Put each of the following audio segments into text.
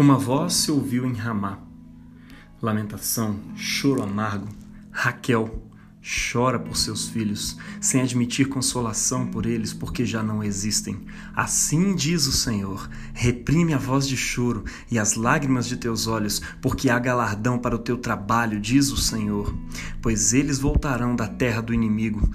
Uma voz se ouviu em Ramá. Lamentação, choro amargo. Raquel chora por seus filhos, sem admitir consolação por eles, porque já não existem. Assim diz o Senhor: reprime a voz de choro e as lágrimas de teus olhos, porque há galardão para o teu trabalho, diz o Senhor. Pois eles voltarão da terra do inimigo.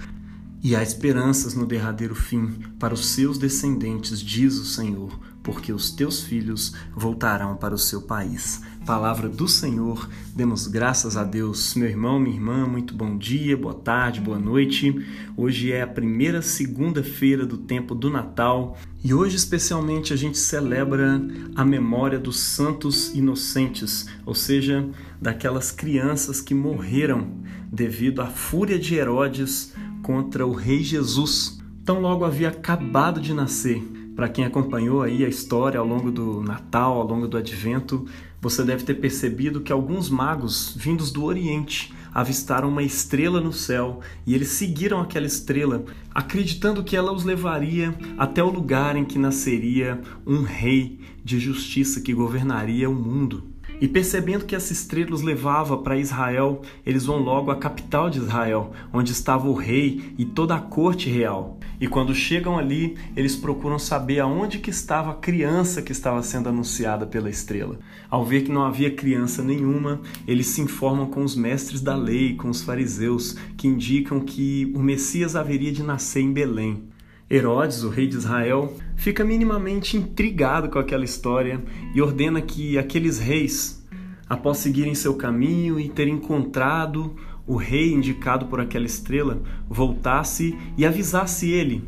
E há esperanças no derradeiro fim para os seus descendentes, diz o Senhor porque os teus filhos voltarão para o seu país. Palavra do Senhor, demos graças a Deus. Meu irmão, minha irmã, muito bom dia, boa tarde, boa noite. Hoje é a primeira segunda-feira do tempo do Natal e hoje, especialmente, a gente celebra a memória dos santos inocentes, ou seja, daquelas crianças que morreram devido à fúria de Herodes contra o Rei Jesus. Tão logo havia acabado de nascer para quem acompanhou aí a história ao longo do Natal, ao longo do Advento, você deve ter percebido que alguns magos vindos do Oriente avistaram uma estrela no céu e eles seguiram aquela estrela, acreditando que ela os levaria até o lugar em que nasceria um rei de justiça que governaria o mundo. E percebendo que essa estrela os levava para Israel, eles vão logo à capital de Israel, onde estava o rei e toda a corte real. E quando chegam ali, eles procuram saber aonde que estava a criança que estava sendo anunciada pela estrela. Ao ver que não havia criança nenhuma, eles se informam com os mestres da lei, com os fariseus, que indicam que o Messias haveria de nascer em Belém. Herodes, o rei de Israel, fica minimamente intrigado com aquela história e ordena que aqueles reis, após seguirem seu caminho e terem encontrado o rei indicado por aquela estrela, voltasse e avisasse ele,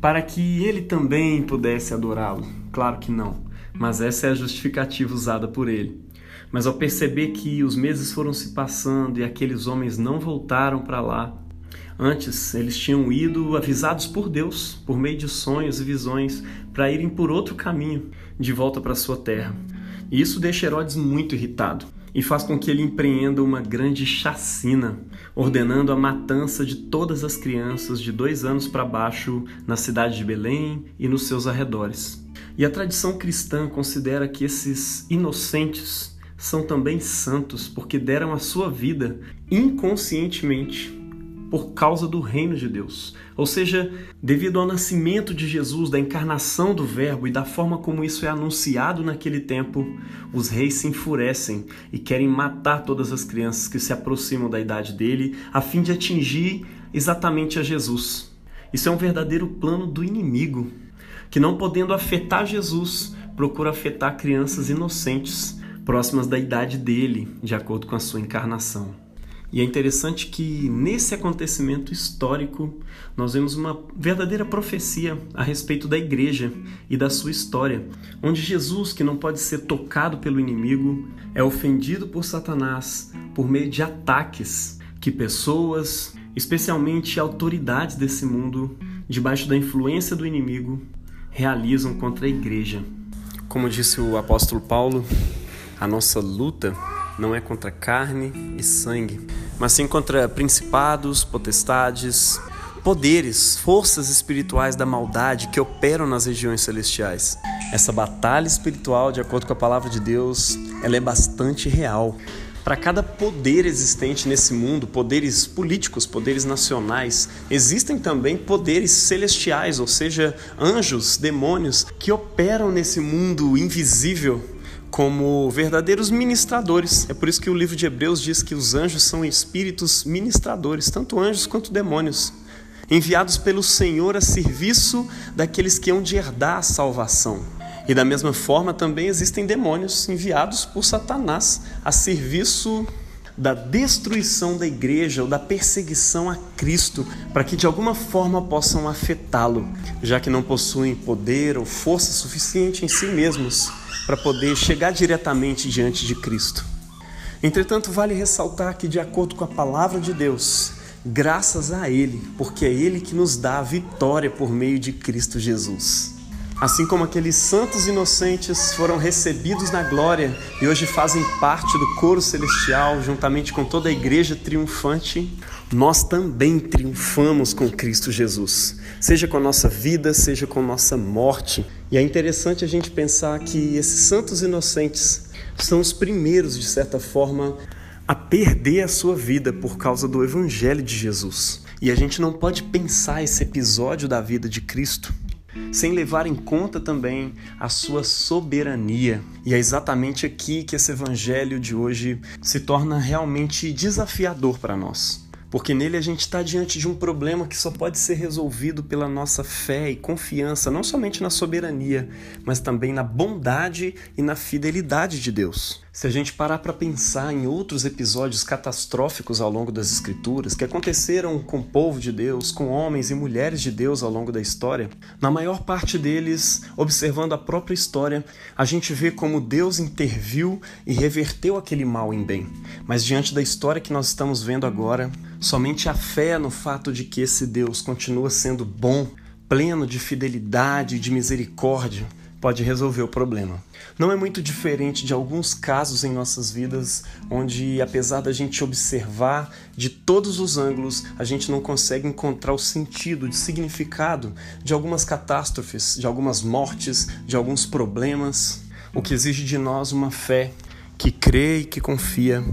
para que ele também pudesse adorá-lo. Claro que não, mas essa é a justificativa usada por ele. Mas ao perceber que os meses foram se passando e aqueles homens não voltaram para lá, Antes, eles tinham ido avisados por Deus, por meio de sonhos e visões, para irem por outro caminho, de volta para sua terra. E isso deixa Herodes muito irritado e faz com que ele empreenda uma grande chacina, ordenando a matança de todas as crianças de dois anos para baixo na cidade de Belém e nos seus arredores. E a tradição cristã considera que esses inocentes são também santos porque deram a sua vida inconscientemente por causa do reino de Deus. Ou seja, devido ao nascimento de Jesus, da encarnação do Verbo e da forma como isso é anunciado naquele tempo, os reis se enfurecem e querem matar todas as crianças que se aproximam da idade dele, a fim de atingir exatamente a Jesus. Isso é um verdadeiro plano do inimigo, que não podendo afetar Jesus, procura afetar crianças inocentes, próximas da idade dele, de acordo com a sua encarnação. E é interessante que nesse acontecimento histórico nós vemos uma verdadeira profecia a respeito da igreja e da sua história, onde Jesus, que não pode ser tocado pelo inimigo, é ofendido por Satanás por meio de ataques que pessoas, especialmente autoridades desse mundo, debaixo da influência do inimigo, realizam contra a igreja. Como disse o apóstolo Paulo, a nossa luta não é contra carne e sangue, mas sim contra principados, potestades, poderes, forças espirituais da maldade que operam nas regiões celestiais. Essa batalha espiritual, de acordo com a palavra de Deus, ela é bastante real. Para cada poder existente nesse mundo, poderes políticos, poderes nacionais, existem também poderes celestiais, ou seja, anjos, demônios, que operam nesse mundo invisível como verdadeiros ministradores. É por isso que o livro de Hebreus diz que os anjos são espíritos ministradores, tanto anjos quanto demônios, enviados pelo Senhor a serviço daqueles que hão de herdar a salvação. E da mesma forma também existem demônios enviados por Satanás a serviço da destruição da igreja ou da perseguição a Cristo, para que de alguma forma possam afetá-lo, já que não possuem poder ou força suficiente em si mesmos para poder chegar diretamente diante de Cristo. Entretanto, vale ressaltar que, de acordo com a palavra de Deus, graças a Ele, porque é Ele que nos dá a vitória por meio de Cristo Jesus. Assim como aqueles santos inocentes foram recebidos na glória e hoje fazem parte do coro celestial, juntamente com toda a igreja triunfante, nós também triunfamos com Cristo Jesus, seja com a nossa vida, seja com a nossa morte. E é interessante a gente pensar que esses santos inocentes são os primeiros, de certa forma, a perder a sua vida por causa do Evangelho de Jesus. E a gente não pode pensar esse episódio da vida de Cristo sem levar em conta também a sua soberania. E é exatamente aqui que esse evangelho de hoje se torna realmente desafiador para nós porque nele a gente está diante de um problema que só pode ser resolvido pela nossa fé e confiança, não somente na soberania, mas também na bondade e na fidelidade de Deus. Se a gente parar para pensar em outros episódios catastróficos ao longo das Escrituras que aconteceram com o povo de Deus, com homens e mulheres de Deus ao longo da história, na maior parte deles, observando a própria história, a gente vê como Deus interviu e reverteu aquele mal em bem. Mas diante da história que nós estamos vendo agora, somente a fé no fato de que esse Deus continua sendo bom, pleno de fidelidade e de misericórdia, pode resolver o problema. Não é muito diferente de alguns casos em nossas vidas onde, apesar da gente observar de todos os ângulos, a gente não consegue encontrar o sentido, o significado de algumas catástrofes, de algumas mortes, de alguns problemas, o que exige de nós uma fé que crê e que confia,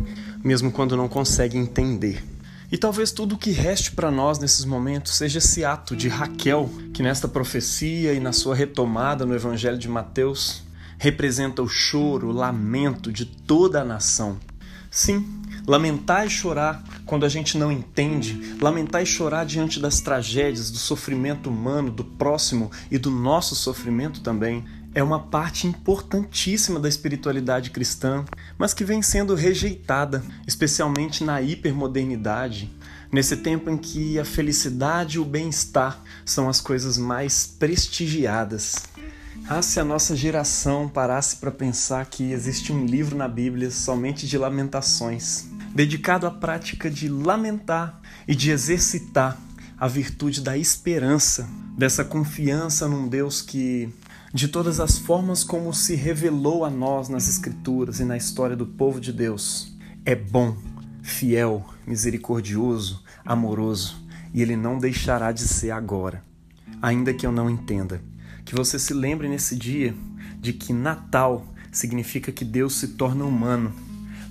mesmo quando não consegue entender. E talvez tudo o que reste para nós nesses momentos seja esse ato de Raquel, que nesta profecia e na sua retomada no Evangelho de Mateus representa o choro, o lamento de toda a nação. Sim, lamentar e chorar quando a gente não entende, lamentar e chorar diante das tragédias, do sofrimento humano, do próximo e do nosso sofrimento também, é uma parte importantíssima da espiritualidade cristã, mas que vem sendo rejeitada, especialmente na hipermodernidade, nesse tempo em que a felicidade e o bem-estar são as coisas mais prestigiadas. Ah, se a nossa geração parasse para pensar que existe um livro na Bíblia somente de lamentações, dedicado à prática de lamentar e de exercitar a virtude da esperança, dessa confiança num Deus que de todas as formas como se revelou a nós nas Escrituras e na história do povo de Deus. É bom, fiel, misericordioso, amoroso, e ele não deixará de ser agora, ainda que eu não entenda. Que você se lembre nesse dia de que Natal significa que Deus se torna humano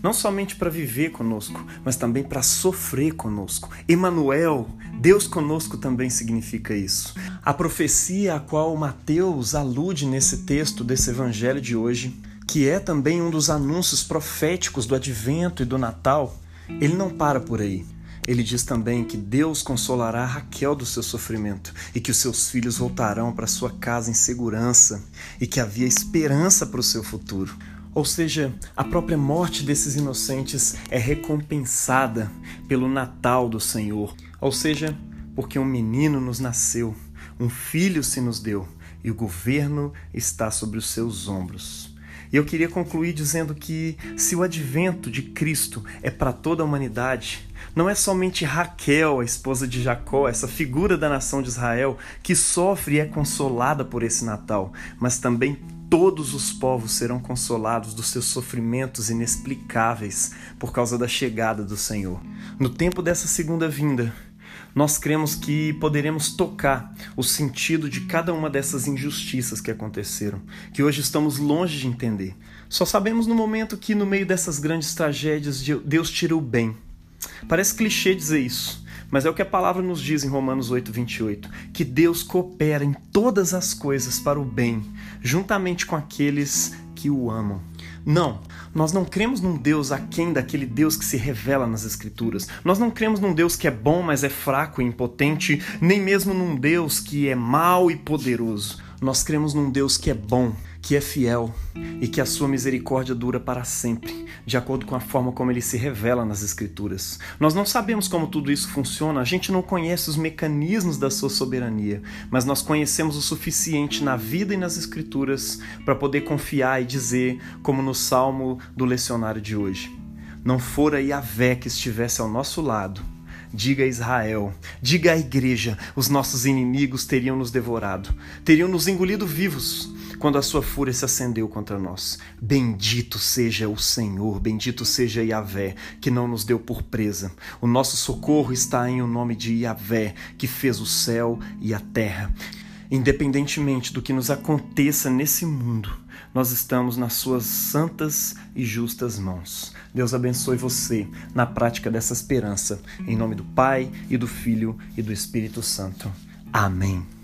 não somente para viver conosco, mas também para sofrer conosco. Emanuel, Deus conosco também significa isso. A profecia a qual Mateus alude nesse texto desse evangelho de hoje, que é também um dos anúncios proféticos do advento e do Natal, ele não para por aí. Ele diz também que Deus consolará Raquel do seu sofrimento e que os seus filhos voltarão para sua casa em segurança e que havia esperança para o seu futuro. Ou seja, a própria morte desses inocentes é recompensada pelo Natal do Senhor. Ou seja, porque um menino nos nasceu, um filho se nos deu e o governo está sobre os seus ombros. E eu queria concluir dizendo que se o advento de Cristo é para toda a humanidade, não é somente Raquel, a esposa de Jacó, essa figura da nação de Israel, que sofre e é consolada por esse Natal, mas também todos os povos serão consolados dos seus sofrimentos inexplicáveis por causa da chegada do Senhor. No tempo dessa segunda vinda, nós cremos que poderemos tocar o sentido de cada uma dessas injustiças que aconteceram, que hoje estamos longe de entender. Só sabemos no momento que, no meio dessas grandes tragédias, Deus tira o bem. Parece clichê dizer isso, mas é o que a palavra nos diz em Romanos 8, 28, que Deus coopera em todas as coisas para o bem, juntamente com aqueles que o amam. Não, nós não cremos num Deus aquém daquele Deus que se revela nas Escrituras. Nós não cremos num Deus que é bom, mas é fraco e impotente, nem mesmo num Deus que é mau e poderoso. Nós cremos num Deus que é bom, que é fiel e que a sua misericórdia dura para sempre, de acordo com a forma como ele se revela nas Escrituras. Nós não sabemos como tudo isso funciona, a gente não conhece os mecanismos da sua soberania, mas nós conhecemos o suficiente na vida e nas Escrituras para poder confiar e dizer, como no salmo do lecionário de hoje: Não fora Yahvé que estivesse ao nosso lado, diga a Israel, diga à igreja: os nossos inimigos teriam nos devorado, teriam nos engolido vivos quando a sua fúria se acendeu contra nós. Bendito seja o Senhor, bendito seja Yahvé, que não nos deu por presa. O nosso socorro está em o nome de Yahvé, que fez o céu e a terra. Independentemente do que nos aconteça nesse mundo, nós estamos nas suas santas e justas mãos. Deus abençoe você na prática dessa esperança. Em nome do Pai e do Filho e do Espírito Santo. Amém.